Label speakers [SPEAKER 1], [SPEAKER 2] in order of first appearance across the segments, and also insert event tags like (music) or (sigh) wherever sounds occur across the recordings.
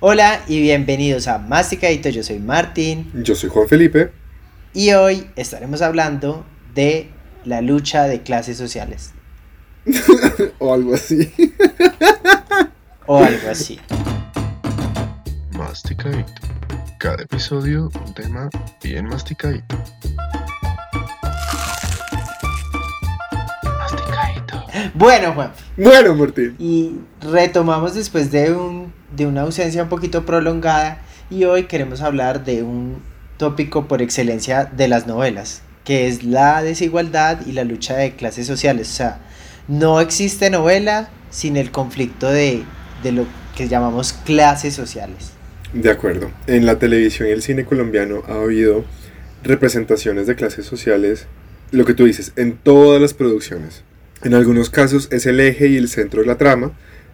[SPEAKER 1] Hola y bienvenidos a Masticadito, yo soy Martín.
[SPEAKER 2] Yo soy Juan Felipe.
[SPEAKER 1] Y hoy estaremos hablando de la lucha de clases sociales. (laughs)
[SPEAKER 2] o algo así.
[SPEAKER 1] o algo así.
[SPEAKER 3] Masticadito. Cada episodio un tema bien masticadito.
[SPEAKER 1] Bueno, Juan.
[SPEAKER 2] Bueno, Martín.
[SPEAKER 1] Y retomamos después de, un, de una ausencia un poquito prolongada y hoy queremos hablar de un tópico por excelencia de las novelas, que es la desigualdad y la lucha de clases sociales. O sea, no existe novela sin el conflicto de, de lo que llamamos clases sociales.
[SPEAKER 2] De acuerdo. En la televisión y el cine colombiano ha habido representaciones de clases sociales, lo que tú dices, en todas las producciones. En algunos casos es el eje y el centro de la trama,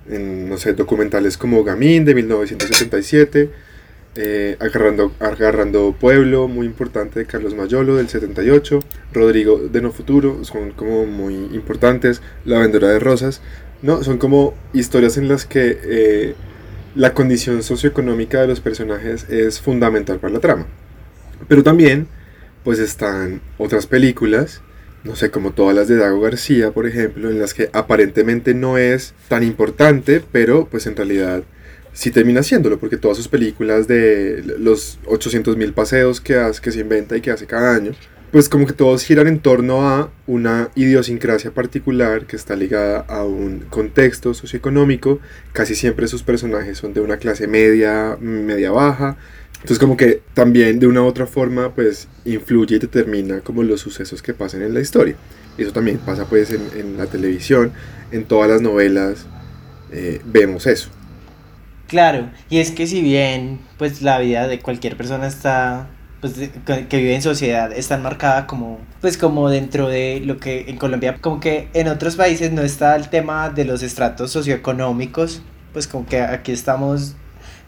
[SPEAKER 2] en, no sé, documentales como Gamín de 1977, eh, agarrando, agarrando Pueblo, muy importante de Carlos Mayolo del 78, Rodrigo de No Futuro, son como muy importantes, La Vendedora de Rosas, ¿no? Son como historias en las que eh, la condición socioeconómica de los personajes es fundamental para la trama. Pero también, pues están otras películas no sé, como todas las de Dago García, por ejemplo, en las que aparentemente no es tan importante, pero pues en realidad sí termina siéndolo, porque todas sus películas de los 800 mil paseos que, hace, que se inventa y que hace cada año, pues como que todos giran en torno a una idiosincrasia particular que está ligada a un contexto socioeconómico, casi siempre sus personajes son de una clase media, media baja, entonces como que también de una u otra forma pues influye y determina como los sucesos que pasan en la historia. Eso también pasa pues en, la televisión, en todas las novelas eh, vemos eso.
[SPEAKER 1] Claro, y es que si bien pues la vida de cualquier persona está pues que vive en sociedad está marcada como pues como dentro de lo que en Colombia como que en otros países no está el tema de los estratos socioeconómicos pues como que aquí estamos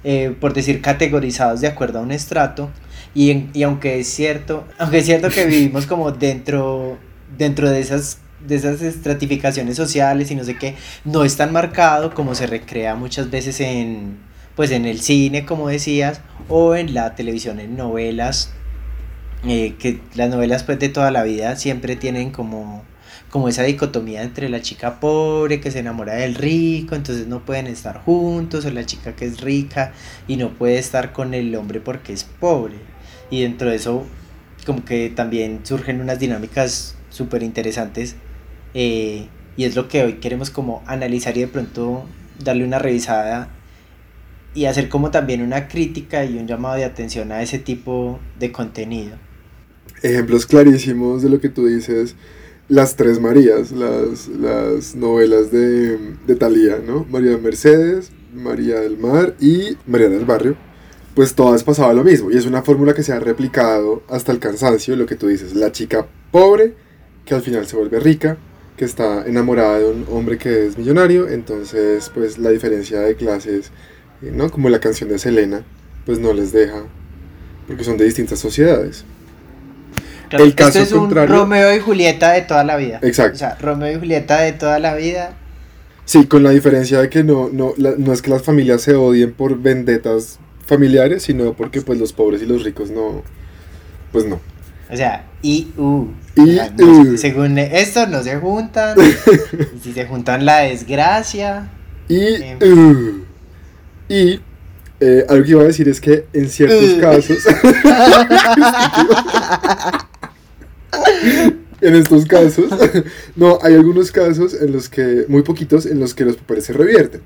[SPEAKER 1] eh, por decir, categorizados de acuerdo a un estrato. Y, y, aunque es cierto, aunque es cierto que (laughs) vivimos como dentro, dentro de esas de esas estratificaciones sociales y no sé qué, no es tan marcado como se recrea muchas veces en, pues en el cine, como decías, o en la televisión, en novelas, eh, que las novelas pues de toda la vida siempre tienen como como esa dicotomía entre la chica pobre que se enamora del rico, entonces no pueden estar juntos, o la chica que es rica y no puede estar con el hombre porque es pobre. Y dentro de eso, como que también surgen unas dinámicas súper interesantes. Eh, y es lo que hoy queremos como analizar y de pronto darle una revisada y hacer como también una crítica y un llamado de atención a ese tipo de contenido.
[SPEAKER 2] Ejemplos clarísimos de lo que tú dices las tres Marías, las, las novelas de, de Thalía, ¿no? María Mercedes, María del Mar y María del Barrio, pues todas pasaba lo mismo. Y es una fórmula que se ha replicado hasta el cansancio, lo que tú dices, la chica pobre que al final se vuelve rica, que está enamorada de un hombre que es millonario, entonces pues la diferencia de clases, ¿no? Como la canción de Selena, pues no les deja, porque son de distintas sociedades
[SPEAKER 1] el caso es un Romeo y Julieta de toda la vida.
[SPEAKER 2] Exacto.
[SPEAKER 1] O sea, Romeo y Julieta de toda la vida.
[SPEAKER 2] Sí, con la diferencia de que no, no, no es que las familias se odien por vendetas familiares, sino porque pues los pobres y los ricos no, pues no.
[SPEAKER 1] O sea, y u.
[SPEAKER 2] Y,
[SPEAKER 1] Según esto no se juntan. (laughs) si se juntan la desgracia.
[SPEAKER 2] Y Y eh, algo que iba a decir es que en ciertos casos. (laughs) (laughs) (laughs) en estos casos, (laughs) no, hay algunos casos en los que, muy poquitos, en los que los papeles se revierten.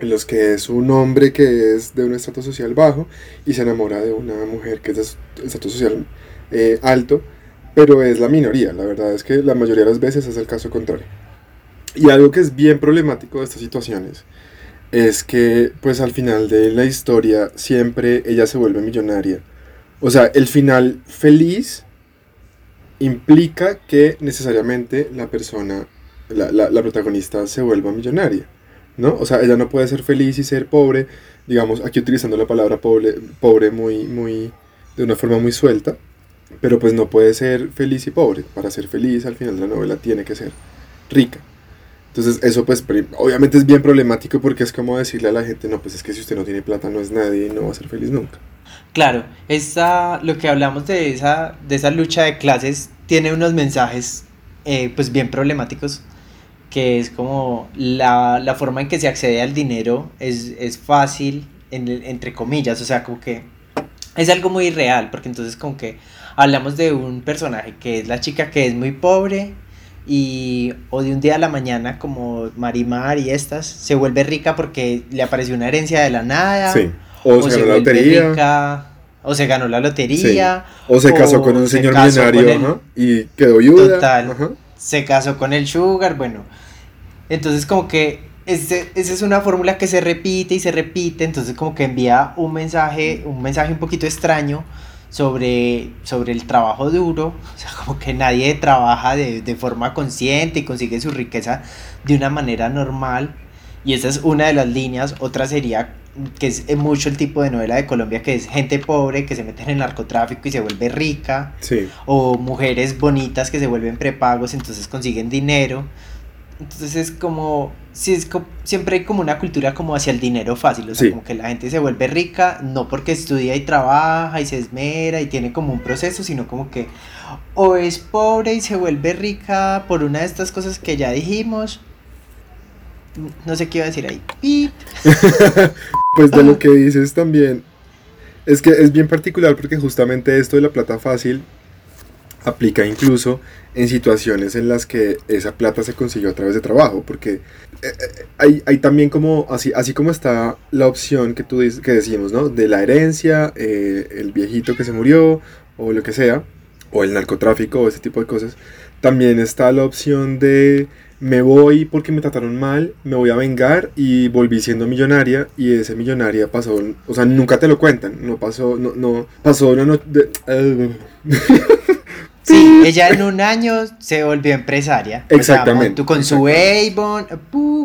[SPEAKER 2] En los que es un hombre que es de un estrato social bajo y se enamora de una mujer que es de estrato social eh, alto, pero es la minoría. La verdad es que la mayoría de las veces es el caso contrario. Y algo que es bien problemático de estas situaciones es que, pues al final de la historia, siempre ella se vuelve millonaria. O sea, el final feliz implica que necesariamente la persona, la, la, protagonista se vuelva millonaria, ¿no? O sea, ella no puede ser feliz y ser pobre, digamos, aquí utilizando la palabra pobre, pobre muy, muy, de una forma muy suelta, pero pues no puede ser feliz y pobre. Para ser feliz al final de la novela tiene que ser rica. Entonces eso pues obviamente es bien problemático porque es como decirle a la gente, no, pues es que si usted no tiene plata no es nadie y no va a ser feliz nunca.
[SPEAKER 1] Claro, esa, lo que hablamos de esa, de esa lucha de clases tiene unos mensajes eh, pues bien problemáticos, que es como la, la forma en que se accede al dinero es, es fácil, en entre comillas, o sea, como que es algo muy real, porque entonces como que hablamos de un personaje que es la chica que es muy pobre y o de un día a la mañana como Marimar y estas se vuelve rica porque le apareció una herencia de la nada
[SPEAKER 2] Sí. O, se ganó la lotería.
[SPEAKER 1] rica, o se ganó la lotería,
[SPEAKER 2] O se casó
[SPEAKER 1] o
[SPEAKER 2] con un
[SPEAKER 1] se
[SPEAKER 2] señor millonario
[SPEAKER 1] con el-
[SPEAKER 2] ajá, y quedó viuda.
[SPEAKER 1] Total.
[SPEAKER 2] ajá.
[SPEAKER 1] se casó con el sugar, bueno. Entonces como que ese- esa es una fórmula que se repite y se repite, entonces como que envía un mensaje, un mensaje un poquito extraño sobre, sobre el trabajo duro, o sea, como que nadie trabaja de, de forma consciente y consigue su riqueza de una manera normal. Y esa es una de las líneas, otra sería que es mucho el tipo de novela de Colombia que es gente pobre que se mete en el narcotráfico y se vuelve rica
[SPEAKER 2] Sí.
[SPEAKER 1] o mujeres bonitas que se vuelven prepagos, entonces consiguen dinero. Entonces es como, sí, es co- siempre hay como una cultura como hacia el dinero fácil, o sea,
[SPEAKER 2] Sí.
[SPEAKER 1] como que la gente se vuelve rica, no porque estudia y trabaja y se esmera y tiene como un proceso, sino como que o es pobre y se vuelve rica por una de estas cosas que ya dijimos. No sé qué iba a decir ahí. (laughs)
[SPEAKER 2] Pues de lo que dices también, es que es bien particular porque justamente esto de la plata fácil aplica incluso en situaciones en las que esa plata se consiguió a través de trabajo, porque eh, eh, hay, hay también como, así, así como está la opción que tú que decimos, ¿no? De la herencia, eh, el viejito que se murió, o lo que sea, o el narcotráfico, o ese tipo de cosas, también está la opción de me voy porque me trataron mal, me voy a vengar y volví siendo millonaria y ese millonaria pasó, o sea, nunca te lo cuentan, no pasó, no, no, pasó una noche, (laughs) (laughs)
[SPEAKER 1] Sí, ella en un año se volvió empresaria.
[SPEAKER 2] Exactamente,
[SPEAKER 1] tú con su Avon,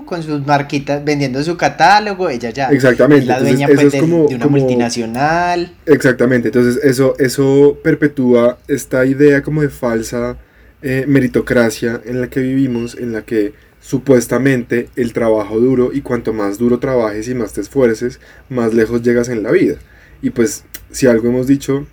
[SPEAKER 1] con sus marquitas, vendiendo su catálogo, ella ya
[SPEAKER 2] Exactamente,
[SPEAKER 1] es la dueña pues,
[SPEAKER 2] es
[SPEAKER 1] de,
[SPEAKER 2] como-
[SPEAKER 1] de una
[SPEAKER 2] como-
[SPEAKER 1] multinacional.
[SPEAKER 2] Exactamente, entonces eso, eso perpetúa esta idea como de falsa eh, meritocracia en la que vivimos, en la que supuestamente el trabajo duro y cuanto más duro trabajes y más te esfuerces, más lejos llegas en la vida. Y pues si algo hemos dicho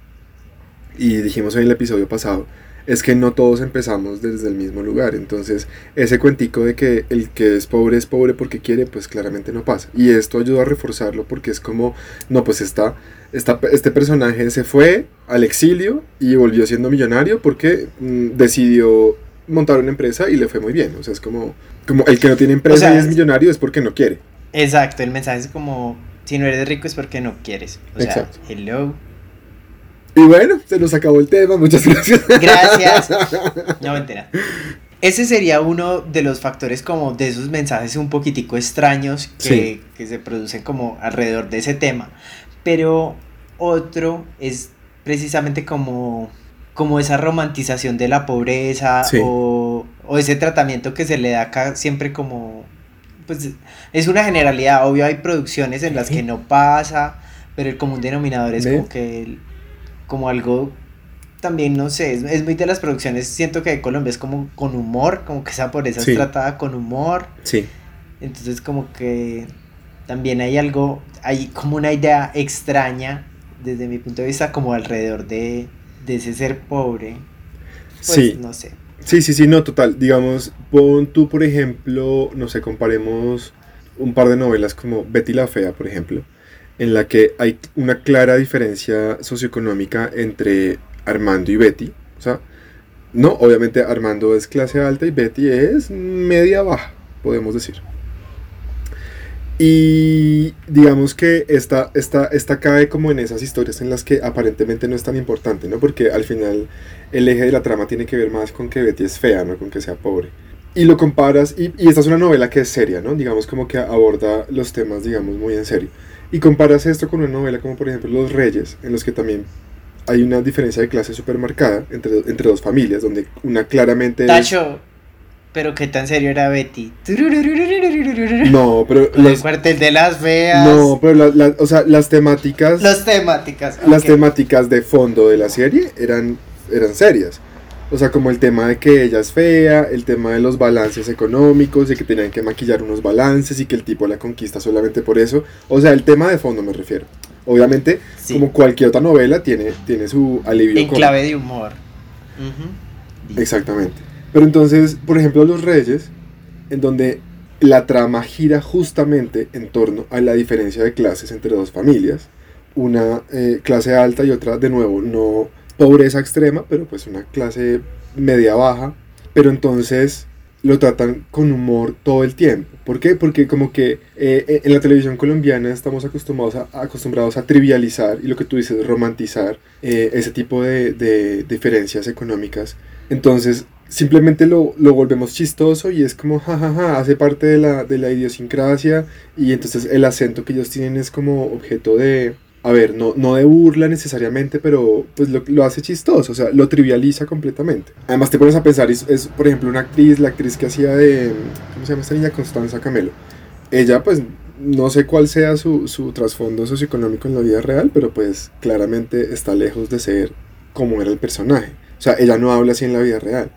[SPEAKER 2] y dijimos en el episodio pasado, es que no todos empezamos desde el mismo lugar. Entonces, ese cuentico de que el que es pobre es pobre porque quiere, pues claramente no pasa. Y esto ayuda a reforzarlo porque es como, no, pues está, está este personaje se fue al exilio y volvió siendo millonario porque mm, decidió montar una empresa y le fue muy bien. O sea, es como, como el que no tiene empresa
[SPEAKER 1] O sea,
[SPEAKER 2] y es millonario es porque no quiere.
[SPEAKER 1] Exacto, el mensaje es como, si no eres rico es porque no quieres. O sea, hello.
[SPEAKER 2] Y bueno, se nos acabó el tema, muchas gracias.
[SPEAKER 1] Gracias. (laughs) No, mentira. Ese sería uno de los factores como de esos mensajes un poquitico extraños que,
[SPEAKER 2] Sí.
[SPEAKER 1] que se producen como alrededor de ese tema. Pero otro es precisamente como, como esa romantización de la pobreza
[SPEAKER 2] Sí.
[SPEAKER 1] o, o ese tratamiento que se le da acá siempre como... Pues es una generalidad, obvio hay producciones en las que no pasa, pero el común denominador es
[SPEAKER 2] Ve.
[SPEAKER 1] como que el- como algo también no sé, es, es muy de las producciones, siento que de Colombia es como con humor, como que esa pobreza
[SPEAKER 2] Sí.
[SPEAKER 1] es tratada con humor,
[SPEAKER 2] Sí,
[SPEAKER 1] entonces como que también hay algo, hay como una idea extraña desde mi punto de vista como alrededor de, de ese ser pobre, pues
[SPEAKER 2] sí.
[SPEAKER 1] no sé.
[SPEAKER 2] Sí, sí, sí, no, total. Digamos, pon tú, por ejemplo, no sé, comparemos un par de novelas como Betty la Fea, por ejemplo, en la que hay una clara diferencia socioeconómica entre Armando y Betty. O sea, no, obviamente Armando es clase alta y Betty es media baja, podemos decir. Y digamos que esta, esta, esta cae como en esas historias en las que aparentemente no es tan importante, ¿no? Porque al final el eje de la trama tiene que ver más con que Betty es fea, no con que sea pobre. Y lo comparas, y, esta es una novela que es seria, ¿no? Digamos como que aborda los temas, digamos, muy en serio. Y comparas esto con una novela como por ejemplo Los Reyes, en los que también hay una diferencia de clase súper marcada entre, entre dos familias, donde una claramente... es-
[SPEAKER 1] Tacho, pero qué tan serio era Betty. (laughs)
[SPEAKER 2] No, pero...
[SPEAKER 1] El
[SPEAKER 2] las-
[SPEAKER 1] cuartel de las feas.
[SPEAKER 2] no, pero la- la- o sea, las temáticas...
[SPEAKER 1] Las temáticas.
[SPEAKER 2] las temáticas de fondo de la serie eran, eran serias. O sea, como el tema de que ella es fea, el tema de los balances económicos, de que tenían que maquillar unos balances y que el tipo la conquista solamente por eso. O sea, el tema de fondo me refiero. Obviamente,
[SPEAKER 1] Sí.
[SPEAKER 2] como cualquier otra novela, tiene, tiene su alivio.
[SPEAKER 1] En clave de humor.
[SPEAKER 2] Exactamente. Pero entonces, por ejemplo, Los Reyes, en donde la trama gira justamente en torno a la diferencia de clases entre dos familias, una eh, clase alta y otra, de nuevo, no pobreza extrema, pero pues una clase media baja, pero entonces lo tratan con humor todo el tiempo. ¿Por qué? Porque como que eh, en la televisión colombiana estamos acostumbrados a, acostumbrados a trivializar y lo que tú dices, romantizar eh, ese tipo de, de diferencias económicas. Entonces simplemente lo, lo volvemos chistoso y es como, jajaja, hace parte de la, de la idiosincrasia y entonces el acento que ellos tienen es como objeto de, a ver, no, no de burla necesariamente, pero pues lo, lo hace chistoso, o sea, lo trivializa completamente. Además te pones a pensar, es, es, por ejemplo una actriz, la actriz que hacía de, ¿cómo se llama esta niña? Constanza Camelo. Ella pues no sé cuál sea su, su trasfondo socioeconómico en la vida real, pero pues claramente está lejos de ser como era el personaje. O sea, ella no habla así en la vida real.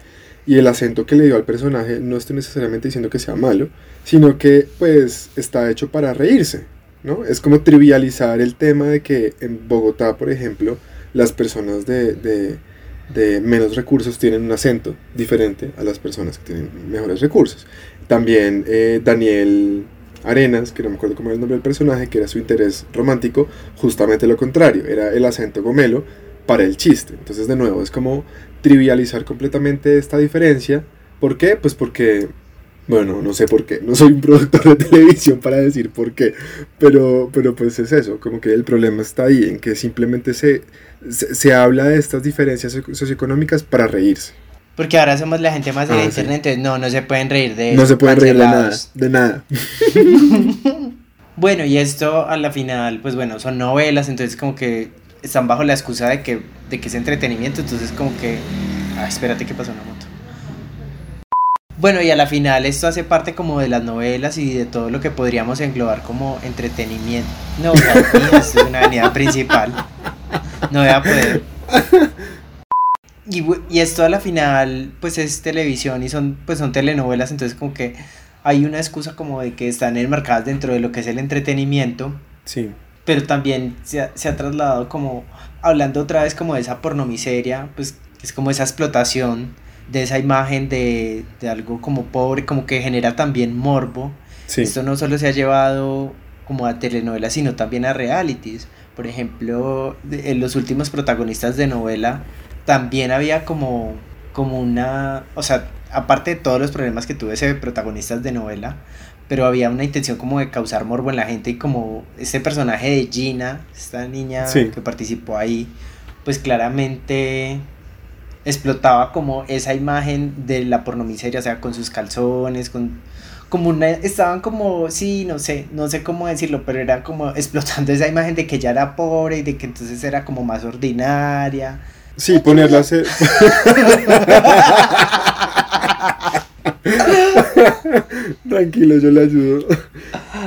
[SPEAKER 2] Y el acento que le dio al personaje no estoy necesariamente diciendo que sea malo, sino que pues está hecho para reírse, ¿no? Es como trivializar el tema de que en Bogotá, por ejemplo, las personas de, de, menos recursos tienen un acento diferente a las personas que tienen mejores recursos. También eh, Daniel Arenas, que no me acuerdo cómo era el nombre del personaje, que era su interés romántico, justamente lo contrario, era el acento gomelo para el chiste. Entonces, de nuevo, es como trivializar completamente esta diferencia. ¿Por qué? Pues porque, bueno, no sé por qué, no soy un productor de (laughs) televisión para decir por qué, pero, pero pues es eso, como que el problema está ahí, en que simplemente se, se, se habla de estas diferencias socio- socioeconómicas para reírse.
[SPEAKER 1] Porque ahora somos la gente más de
[SPEAKER 2] Ah, sí.
[SPEAKER 1] internet, entonces no, no se pueden reír de
[SPEAKER 2] No se pueden reír de nada, de nada. (laughs)
[SPEAKER 1] Bueno, y esto a la final, pues bueno, son novelas, entonces como que están bajo la excusa de que, de que es entretenimiento, entonces como que... Ah, espérate que pasó moto. Bueno, y a la final esto hace parte como de las novelas y de todo lo que podríamos englobar como entretenimiento. No, (laughs) es una avenida principal. No voy a poder. Y, y esto a la final, pues es televisión y son, pues son telenovelas, entonces como que hay una excusa como de que están enmarcadas dentro de lo que es el entretenimiento,
[SPEAKER 2] Sí,
[SPEAKER 1] pero también se ha, se ha trasladado como, hablando otra vez como de esa pornomiseria, pues es como esa explotación de esa imagen de, de algo como pobre, como que genera también morbo.
[SPEAKER 2] sí.
[SPEAKER 1] Esto no solo se ha llevado como a telenovelas, sino también a realities. Por ejemplo, en los últimos protagonistas de novela también había como, como una, o sea, aparte de todos los problemas que tuve ese protagonistas de novela, pero había una intención como de causar morbo en la gente y como este personaje de Gina, esta niña
[SPEAKER 2] Sí.
[SPEAKER 1] que participó ahí, pues claramente explotaba como esa imagen de la pornomiseria, o sea, con sus calzones, con como una estaban como sí, no sé, no sé cómo decirlo, pero eran como (laughs) explotando esa imagen de que ella era pobre y de que entonces era como más ordinaria.
[SPEAKER 2] Sí, ponerla a hacer... (laughs) Tranquilo, yo le ayudo.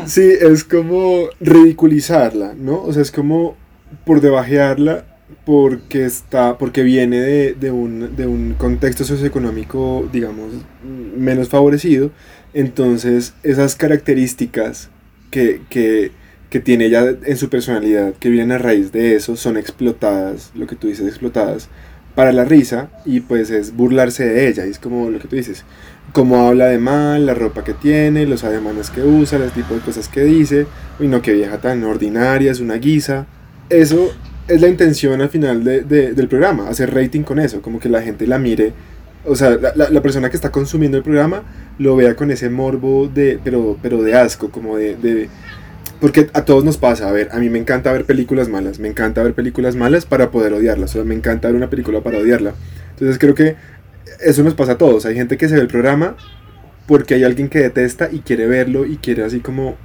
[SPEAKER 2] Sí, es como ridiculizarla, ¿no? O sea, es como por debajearla porque está porque viene de, de un, de un contexto socioeconómico, digamos, menos favorecido. Entonces, esas características que, que, que tiene ella en su personalidad, que vienen a raíz de eso, son explotadas, lo que tú dices, explotadas para la risa y pues es burlarse de ella. Y es como lo que tú dices, cómo habla de mal, la ropa que tiene, los ademanes que usa, el tipo de cosas que dice. Uy, no, qué vieja tan ordinaria, es una guisa. Eso es la intención al final de- de- del programa, hacer rating con eso, como que la gente la mire. O sea, la, la- persona que está consumiendo el programa lo vea con ese morbo de, pero, pero de asco, como de, de- porque a todos nos pasa, a ver, a mí me encanta ver películas malas, me encanta ver películas malas para poder odiarlas, o sea, me encanta ver una película para odiarla. Entonces creo que eso nos pasa a todos, hay gente que se ve el programa porque hay alguien que detesta y quiere verlo y quiere así como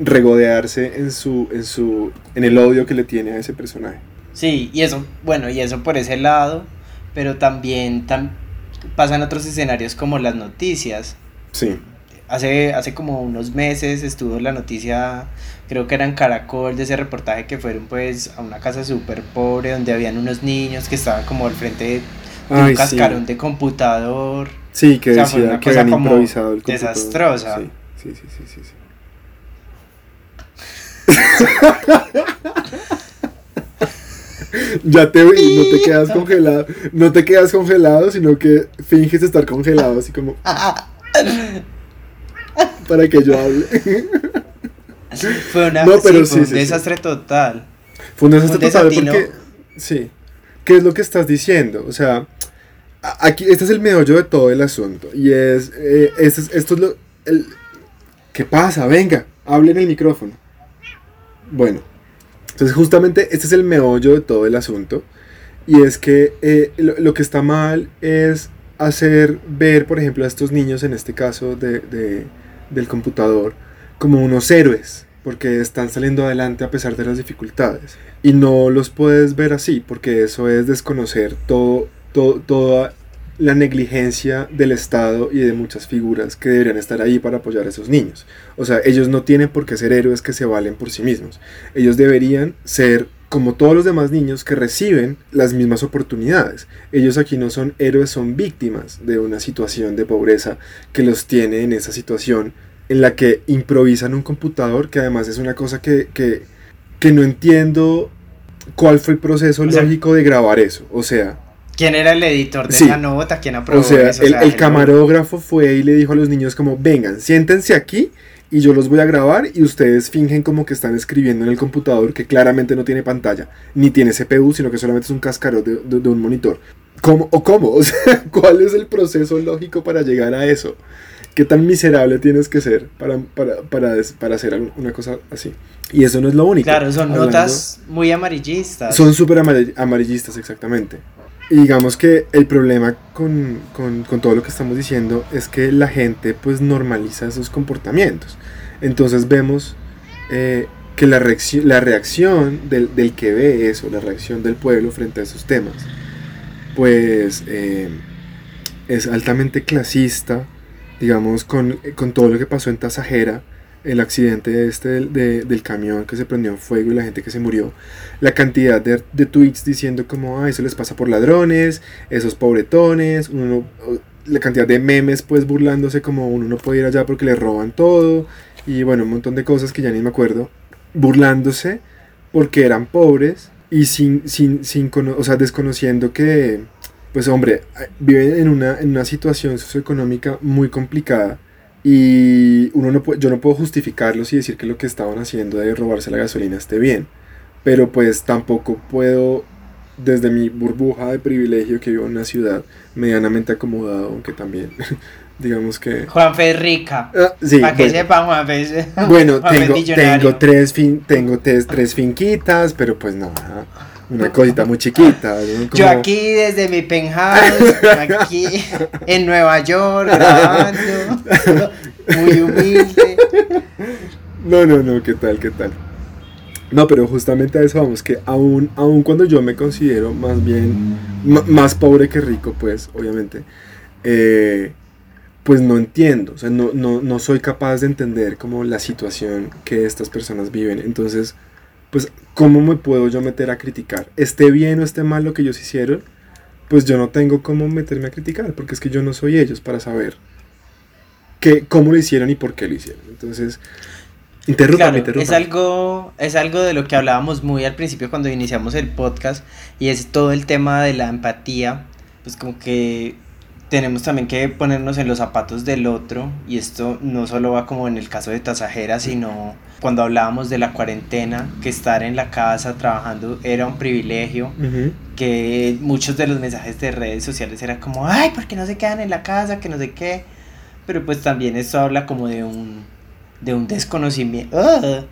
[SPEAKER 2] regodearse en su en su en el odio que le tiene a ese personaje.
[SPEAKER 1] Sí, y eso, bueno, y eso por ese lado, pero también tam- pasan otros escenarios como las noticias.
[SPEAKER 2] Sí.
[SPEAKER 1] Hace, hace como unos meses estuvo la noticia, creo que era en Caracol, de ese reportaje que fueron pues a una casa súper pobre donde habían unos niños que estaban como al frente de un cascarón de computador.
[SPEAKER 2] Sí, que decía que habían improvisado el computador.
[SPEAKER 1] Desastrosa.
[SPEAKER 2] Sí, sí, sí, sí, sí. sí. (laughs) ya te vi, no te quedas congelado, no te quedas congelado, sino que finges estar congelado, así como (laughs) para que yo hable. (laughs)
[SPEAKER 1] Fue una no, pero sí, un desastre total.
[SPEAKER 2] Fue un desastre total porque sí. ¿Qué es lo que estás diciendo? O sea, aquí este es el meollo de todo el asunto y es eh, esto, es, esto es lo el, ¿Qué pasa? Venga, hable en el micrófono. Bueno, entonces justamente este es el meollo de todo el asunto. Y es que eh, lo, que está mal es hacer ver, por ejemplo, a estos niños, en este caso de, del computador, como unos héroes, porque están saliendo adelante a pesar de las dificultades. Y no los puedes ver así, porque eso es desconocer todo, todo, toda la negligencia del Estado y de muchas figuras que deberían estar ahí para apoyar a esos niños. O sea, ellos no tienen por qué ser héroes que se valen por sí mismos. Ellos deberían ser como todos los demás niños que reciben las mismas oportunidades. Ellos aquí no son héroes, son víctimas de una situación de pobreza que los tiene en esa situación en la que improvisan un computador, que además es una cosa que, que, que no entiendo cuál fue el proceso lógico de grabar eso. O sea,
[SPEAKER 1] ¿Quién era el editor de esa nota? ¿Quién aprobó
[SPEAKER 2] o sea, El, camarógrafo fue y le dijo a los niños como, vengan, siéntense aquí y yo los voy a grabar y ustedes fingen como que están escribiendo en el computador que claramente no tiene pantalla, ni tiene CPU, sino que solamente es un cascarón de, un monitor. ¿Cómo? ¿O cómo? (laughs) O sea, ¿cuál es el proceso lógico para llegar a eso? ¿Qué tan miserable tienes que ser para, para, para, para hacer una cosa así? Y eso no es lo único.
[SPEAKER 1] Claro, son notas muy amarillistas.
[SPEAKER 2] Son súper amarillistas, exactamente. Y digamos que el problema con, con, con, todo lo que estamos diciendo es que la gente pues normaliza esos comportamientos. Entonces vemos eh, que la reacción, la reacción del, del, que ve eso, la reacción del pueblo frente a esos temas, pues eh, es altamente clasista, digamos, con, con todo lo que pasó en Tasajera el accidente este del, del, camión que se prendió en fuego y la gente que se murió, la cantidad de, de tweets diciendo como, ah, eso les pasa por ladrones, esos pobretones, uno, la cantidad de memes pues burlándose como uno no puede ir allá porque le roban todo, y bueno, un montón de cosas que ya ni me acuerdo, burlándose porque eran pobres y sin, sin, sin o sea, desconociendo que, pues hombre, viven en una, en una situación socioeconómica muy complicada y uno no yo no puedo justificarlos y decir que lo que estaban haciendo de robarse la gasolina esté bien. Pero pues tampoco puedo, desde mi burbuja de privilegio que vivo en una ciudad medianamente acomodado, aunque también (laughs) digamos que...
[SPEAKER 1] Juanfe es rica.
[SPEAKER 2] Ah, sí,
[SPEAKER 1] Para que sepa, Juanfe
[SPEAKER 2] Bueno, (laughs) tengo, tengo, tres, fin, tengo tres, tres finquitas, pero pues no, una cosita muy chiquita.
[SPEAKER 1] Yo aquí desde mi penthouse, aquí (laughs) en Nueva York, grabando, (laughs) muy humilde.
[SPEAKER 2] No, no, no, ¿qué tal, qué tal? No, pero justamente a eso vamos, que aún, aún cuando yo me considero más bien, más pobre que rico, pues, obviamente, eh, pues no entiendo, o sea, no, no, no soy capaz de entender como la situación que estas personas viven. Entonces, pues ¿cómo me puedo yo meter a criticar? Esté bien o esté mal lo que ellos hicieron, pues yo no tengo cómo meterme a criticar, porque es que yo no soy ellos para saber que, cómo lo hicieron y por qué lo hicieron. Entonces,
[SPEAKER 1] claro, Es algo, es algo de lo que hablábamos muy al principio cuando iniciamos el podcast, y es todo el tema de la empatía, pues como que tenemos también que ponernos en los zapatos del otro y esto no solo va como en el caso de Tasajera, sino cuando hablábamos de la cuarentena, que estar en la casa trabajando era un privilegio, que muchos de los mensajes de redes sociales eran como, ay, ¿por qué no se quedan en la casa? Que no sé qué. Pero pues también esto habla como de un, de un desconocimiento, (laughs) ¡ah!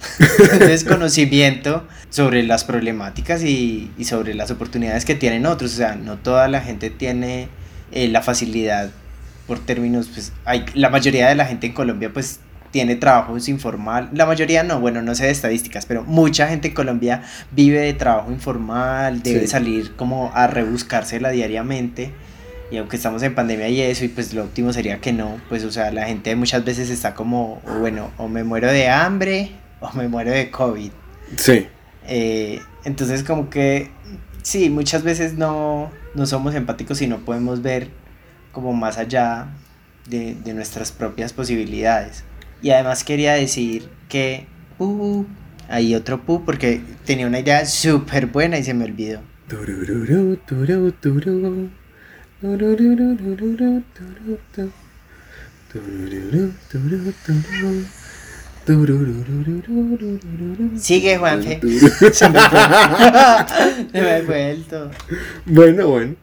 [SPEAKER 1] desconocimiento sobre las problemáticas y, y sobre las oportunidades que tienen otros. O sea, no toda la gente tiene eh, la facilidad por términos, pues hay, la mayoría de la gente en Colombia pues tiene trabajos informal, la mayoría no, bueno, no sé de estadísticas, pero mucha gente en Colombia vive de trabajo informal, debe salir como a rebuscársela diariamente. Y aunque estamos en pandemia y eso, y pues lo óptimo sería que no, pues o sea, la gente muchas veces está como, bueno, o me muero de hambre o me muero de COVID.
[SPEAKER 2] Sí.
[SPEAKER 1] Eh, entonces como que sí, muchas veces no, no somos empáticos y no podemos ver como más allá de, de nuestras propias posibilidades. Y además quería decir que uh, hay otro pu porque tenía una idea súper buena y se me olvidó. Sigue, Juanfe. Se me ha vuelto.
[SPEAKER 2] Bueno, bueno.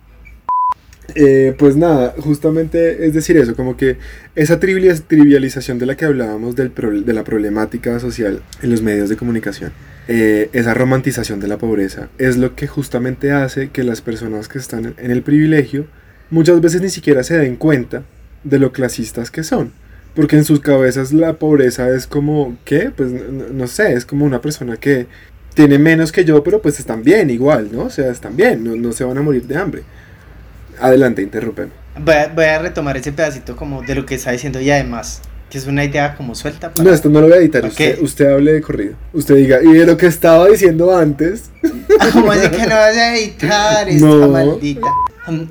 [SPEAKER 2] Eh, pues nada, justamente es decir eso, como que esa trivial- trivialización de la que hablábamos del de la problemática social en los medios de comunicación, esa romantización de la pobreza, es lo que justamente hace que las personas que están en el privilegio muchas veces ni siquiera se den cuenta de lo clasistas que son. Porque en sus cabezas la pobreza es como, ¿qué? Pues no, no sé, es como una persona que tiene menos que yo, pero pues están bien igual, ¿no? O sea, están bien, no, no se van a morir de hambre. Adelante, interrúpeme.
[SPEAKER 1] Voy a, voy a retomar ese pedacito como de lo que está diciendo y además, que es una idea como suelta. para-
[SPEAKER 2] No, esto no lo voy a editar,
[SPEAKER 1] Ok.
[SPEAKER 2] usted, usted hable de corrido. Usted diga, y de lo que estaba diciendo antes, (laughs)
[SPEAKER 1] ¿Cómo así que no vas a editar esta
[SPEAKER 2] No.
[SPEAKER 1] maldita?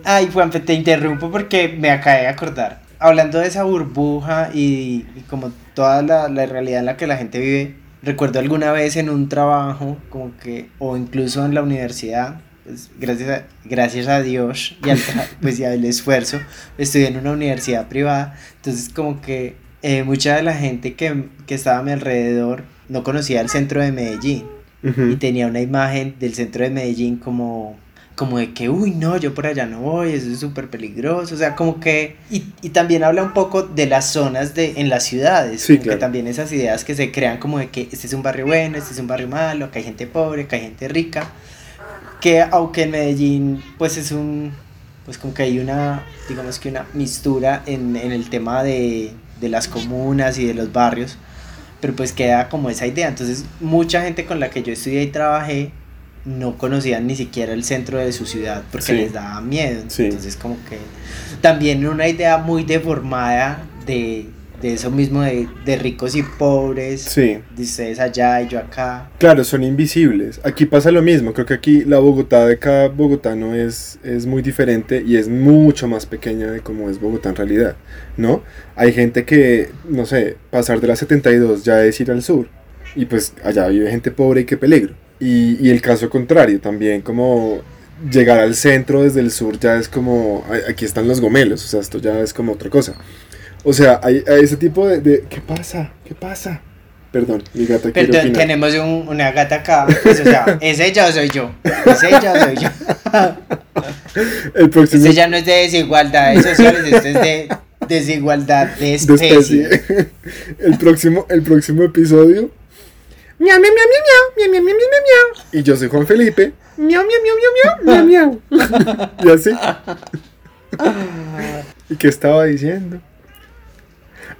[SPEAKER 1] Ay, Juanfe, te interrumpo porque me acabé de acordar. Hablando de esa burbuja y, y como toda la, la realidad en la que la gente vive, recuerdo alguna vez en un trabajo, como que, o incluso en la universidad, pues, gracias, a, gracias a Dios y al, (laughs) pues, y al esfuerzo, estudié en una universidad privada, entonces como que eh, mucha de la gente que, que estaba a mi alrededor no conocía el centro de Medellín. Y
[SPEAKER 2] ujú,
[SPEAKER 1] tenía una imagen del centro de Medellín como como de que, uy, no, yo por allá no voy, eso es súper peligroso, o sea, como que, y, y también habla un poco de las zonas de, en las ciudades,
[SPEAKER 2] Sí, claro.
[SPEAKER 1] que también esas ideas que se crean como de que este es un barrio bueno, este es un barrio malo, acá hay gente pobre, acá hay gente rica, que aunque en Medellín, pues es un, pues como que hay una, digamos que una mistura en, en el tema de, de las comunas y de los barrios, pero pues queda como esa idea. Entonces, mucha gente con la que yo estudié y trabajé no conocían ni siquiera el centro de su ciudad porque
[SPEAKER 2] Sí.
[SPEAKER 1] les daba miedo.
[SPEAKER 2] Sí.
[SPEAKER 1] Entonces, como que también una idea muy deformada de, de eso mismo de, de ricos y pobres,
[SPEAKER 2] Sí,
[SPEAKER 1] de ustedes allá y yo acá.
[SPEAKER 2] claro, son invisibles. Aquí pasa lo mismo, creo que aquí la Bogotá de cada bogotano es, es muy diferente y es mucho más pequeña de como es Bogotá en realidad, ¿no? Hay gente que, no sé, pasar de la 72 ya es ir al sur y pues allá vive gente pobre y qué peligro. Y, y el caso contrario también, como llegar al centro desde el sur ya es como, "Ay, aquí están los gomelos, o sea, esto ya es como otra cosa. O sea, hay, hay ese tipo de, de- ¿Qué pasa? ¿Qué pasa? Perdón, mi gata
[SPEAKER 1] Perdón, tenemos un- una gata acá. pues, o sea, (laughs) ¿es ella o soy yo? ¿Es ella o soy yo? (laughs)
[SPEAKER 2] El próximo
[SPEAKER 1] Esto ya no es de desigualdades sociales, esto es de desigualdad de especie. (laughs)
[SPEAKER 2] el próximo, el próximo episodio. Miau, miau, miau, miau, miau, miau, miau, miau, miau, miau. Y yo soy Juan Felipe. Miau, miau, miau, miau, miau, miau, miau. y así. ¿Y qué estaba diciendo?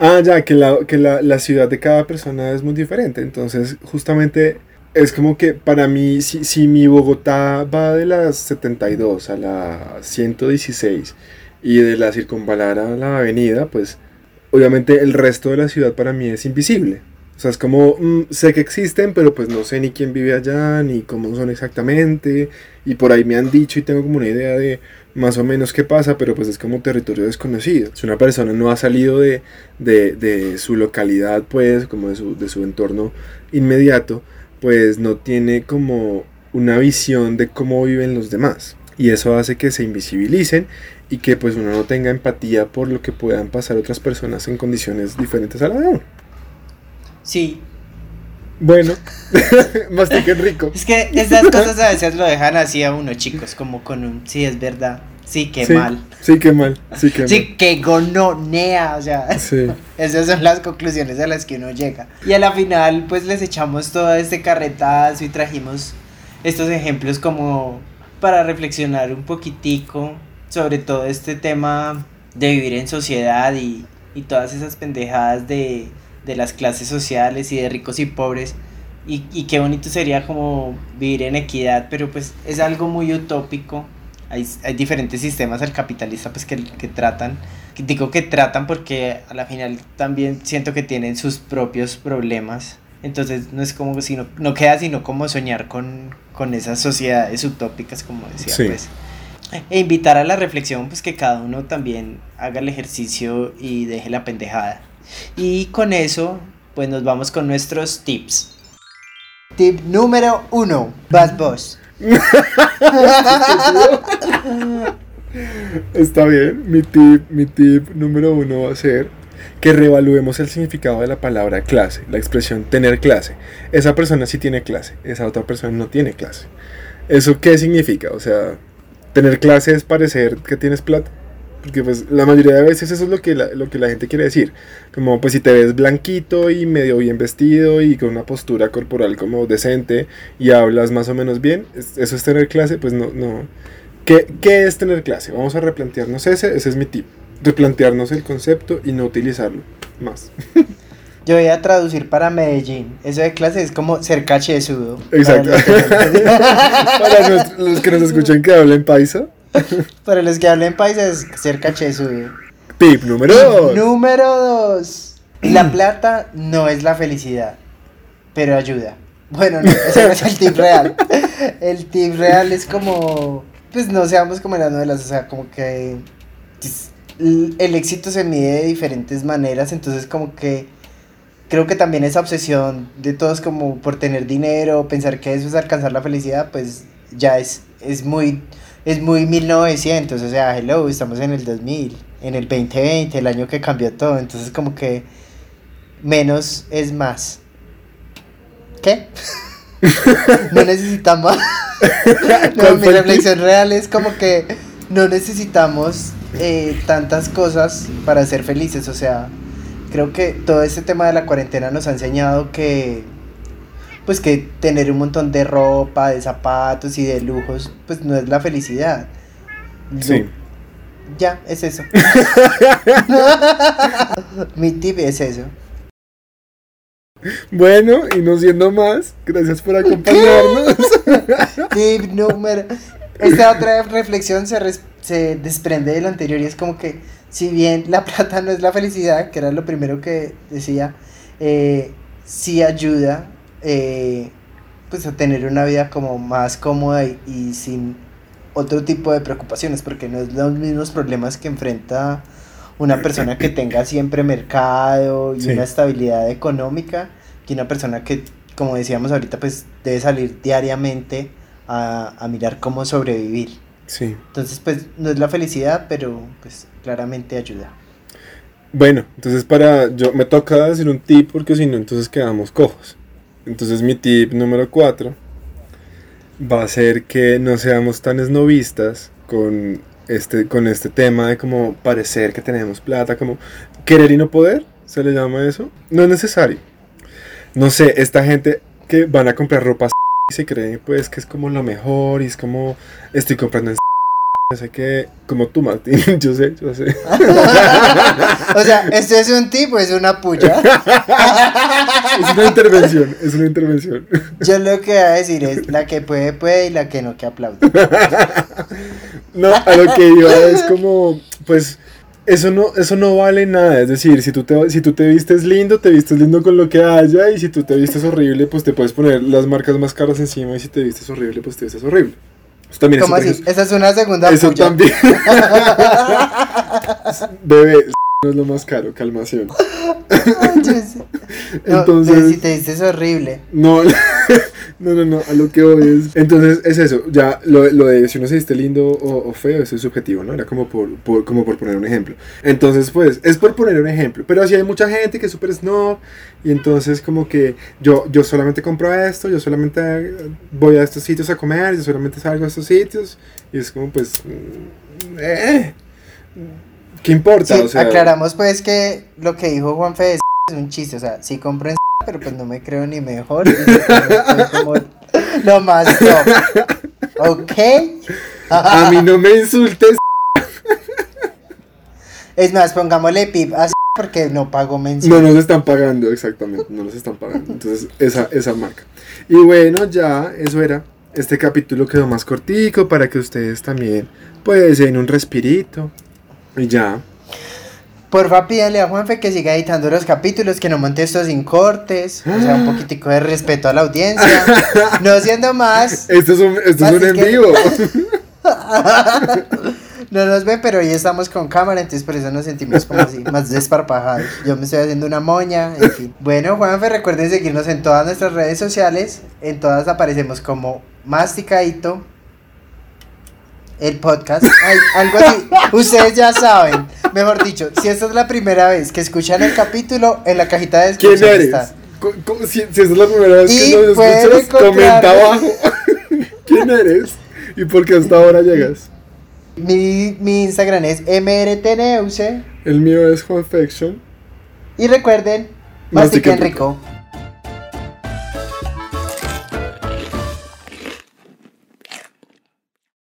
[SPEAKER 2] Ah, ya, que, la, que la, la ciudad de cada persona es muy diferente. Entonces, justamente es como que para mí, si, si mi Bogotá va de las 72 a la 116 y de la circunvalar a la avenida, pues obviamente el resto de la ciudad para mí es invisible. O sea, es como, mm, sé que existen, pero pues no sé ni quién vive allá, ni cómo son exactamente. Y por ahí me han dicho y tengo como una idea de más o menos qué pasa, pero pues es como territorio desconocido. Si una persona no ha salido de, de, de su localidad, pues, como de su, de su entorno inmediato, pues no tiene como una visión de cómo viven los demás. Y eso hace que se invisibilicen y que pues uno no tenga empatía por lo que puedan pasar otras personas en condiciones diferentes a la de uno.
[SPEAKER 1] Sí,
[SPEAKER 2] Bueno, (laughs) mastiquen rico.
[SPEAKER 1] es que esas cosas a veces lo dejan así a uno, chicos, como con un, sí, es verdad, sí, qué
[SPEAKER 2] sí,
[SPEAKER 1] mal.
[SPEAKER 2] Sí, qué mal. Sí, qué
[SPEAKER 1] Sí, que gononea, o sea,
[SPEAKER 2] mal. Sí. (laughs)
[SPEAKER 1] esas son las conclusiones a las que uno llega. Y a la final, pues les echamos todo este carretazo y trajimos estos ejemplos como para reflexionar un poquitico sobre todo este tema de vivir en sociedad y, y todas esas pendejadas de, de las clases sociales y de ricos y pobres. Y, y qué bonito sería como vivir en equidad, pero pues es algo muy utópico. Hay, hay diferentes sistemas al capitalista pues que, que tratan, digo que tratan porque a la final también siento que tienen sus propios problemas Entonces no es como si no, no queda sino como soñar con, con esas sociedades utópicas, como decía,
[SPEAKER 2] Sí.
[SPEAKER 1] pues. E invitar a la reflexión, pues que cada uno también haga el ejercicio y deje la pendejada. Y con eso, pues nos vamos con nuestros tips. Tip número uno, Bad Boss. (laughs)
[SPEAKER 2] Está bien, mi tip, mi tip número uno va a ser que reevaluemos el significado de la palabra clase, la expresión tener clase. Esa persona sí tiene clase, esa otra persona no tiene clase. ¿Eso qué significa? O sea, tener clase es parecer que tienes plata. Porque pues la mayoría de veces eso es lo que la, lo que la gente quiere decir. Como pues si te ves blanquito y medio bien vestido y con una postura corporal como decente y hablas más o menos bien, es- eso es tener clase, pues no, no. ¿Qué, qué es tener clase? Vamos a replantearnos ese, ese es mi tip. Replantearnos el concepto y no utilizarlo más. (laughs)
[SPEAKER 1] Yo voy a traducir para Medellín. Eso de clase es como ser cachezudo.
[SPEAKER 2] Exacto.
[SPEAKER 1] Para los que, (laughs)
[SPEAKER 2] Para los que nos escuchan que hablen paisa. (laughs)
[SPEAKER 1] para los que hablen paisa es ser cachezudo.
[SPEAKER 2] Tip número dos.
[SPEAKER 1] Número dos. La plata no es la felicidad, pero ayuda. Bueno, no, ese no es el tip real. El tip real es como, pues no seamos como en las novelas, o sea, como que pues, el éxito se mide de diferentes maneras, entonces como que creo que también esa obsesión de todos como por tener dinero, pensar que eso es alcanzar la felicidad, pues ya es, es muy es muy 1900, o sea, hello, estamos en el 2000, en el 2020, el año que cambió todo, entonces como que menos es más. ¿Qué? (laughs) no necesitamos... (laughs) no,
[SPEAKER 2] ¿Cuál
[SPEAKER 1] mi reflexión real es como que no necesitamos eh, tantas cosas para ser felices, o sea, creo que todo este tema de la cuarentena nos ha enseñado que pues que tener un montón de ropa, de zapatos y de lujos, pues no es la felicidad.
[SPEAKER 2] Sí.
[SPEAKER 1] Ya, es eso. (laughs) Mi tip es eso.
[SPEAKER 2] Bueno, y no siendo más, gracias por acompañarnos. (laughs)
[SPEAKER 1] Tip número. Esta otra reflexión se, res- se desprende de lo anterior y es como que, si bien la plata no es la felicidad, que era lo primero que decía, eh, sí ayuda eh, pues a tener una vida como más cómoda y, y sin otro tipo de preocupaciones, porque no es los mismos problemas que enfrenta una persona que tenga siempre mercado y
[SPEAKER 2] Sí.
[SPEAKER 1] una estabilidad económica que una persona que, como decíamos ahorita, pues debe salir diariamente a, a mirar cómo sobrevivir.
[SPEAKER 2] Sí.
[SPEAKER 1] Entonces, pues no es la felicidad, pero pues claramente ayuda.
[SPEAKER 2] Bueno, entonces para yo me toca decir un tip porque si no entonces quedamos cojos. Entonces mi tip número 4 va a ser que no seamos tan esnovistas con este con este tema de como parecer que tenemos plata, como querer y no poder, se le llama eso. No es necesario. No sé, esta gente que van a comprar ropa y se creen pues que es como lo mejor y es como estoy comprando en no sé qué, como tú Martín, (laughs) yo sé, yo sé. (laughs)
[SPEAKER 1] O sea, ¿esto es un tipo es una puya? (laughs)
[SPEAKER 2] Es una intervención, es una intervención.
[SPEAKER 1] Yo lo que voy a decir es la que puede, puede y la que no, que aplaude. (laughs)
[SPEAKER 2] No, a lo que iba es como, pues, eso no, eso no vale nada. Es decir, si tú, te, si tú te vistes lindo, te vistes lindo con lo que haya. Y si tú te vistes horrible, pues te puedes poner las marcas más caras encima. Y si te vistes horrible, pues te vistes horrible. Eso también
[SPEAKER 1] ¿Cómo
[SPEAKER 2] es
[SPEAKER 1] así? Esa es una segunda
[SPEAKER 2] Eso
[SPEAKER 1] puya.
[SPEAKER 2] también. (laughs) Bebé, no es lo más caro, calmación. (laughs)
[SPEAKER 1] No,
[SPEAKER 2] Entonces-
[SPEAKER 1] si te dices horrible.
[SPEAKER 2] No, (laughs) no, no, no, a lo que voy es. Entonces es eso, ya lo, lo de si uno se viste lindo o, o feo, eso es subjetivo, ¿no? Era como por, por- como por poner un ejemplo. Entonces, pues, es por poner un ejemplo. Pero si hay mucha gente que es súper snob, y entonces, como que yo, yo solamente compro esto, yo solamente voy a estos sitios a comer, yo solamente salgo a estos sitios, y es como, pues, mm, eh, ¿qué importa?
[SPEAKER 1] Sí,
[SPEAKER 2] o sea,
[SPEAKER 1] aclaramos pues que lo que dijo Juan Fede es un chiste, o sea, sí compro en pero pues no me creo ni mejor. como (laughs) lo más top. ¿Ok?
[SPEAKER 2] a mí no me insultes.
[SPEAKER 1] Es más, pongámosle pip a porque no pago
[SPEAKER 2] No
[SPEAKER 1] mención.
[SPEAKER 2] nos están pagando, exactamente, no nos están pagando. Entonces, esa, esa marca. Y bueno, ya, eso era. Este capítulo quedó más cortico para que ustedes también, pues, den un respirito. Y ya.
[SPEAKER 1] Porfa, pídale a Juanfe que siga editando los capítulos, que no monte esto sin cortes. O sea, un (gasps) poquitico de respeto a la audiencia. (laughs) No siendo más.
[SPEAKER 2] Esto es un, esto es un en
[SPEAKER 1] que-
[SPEAKER 2] vivo. (laughs)
[SPEAKER 1] No nos ven, pero hoy estamos con cámara, entonces por eso nos sentimos como así, más desparpajados. Yo me estoy haciendo una moña, en fin. Bueno, Juanfe, recuerden seguirnos en todas nuestras redes sociales. En todas aparecemos como Masticadito, el podcast. Ay, algo así. Ustedes ya saben. Mejor dicho, si esta es la primera vez que escuchan el capítulo, en la cajita de
[SPEAKER 2] ¿Quién eres?
[SPEAKER 1] está.
[SPEAKER 2] Si, si esta es la primera vez
[SPEAKER 1] Y
[SPEAKER 2] que nos escuchas, comenta abajo. (laughs) ¿Quién eres? ¿Y por qué hasta ahora llegas?
[SPEAKER 1] Mi, mi Instagram es mrtneuse.
[SPEAKER 2] El mío es Juanfection.
[SPEAKER 1] Y recuerden,
[SPEAKER 2] Mastiquen
[SPEAKER 1] mastiquen rico.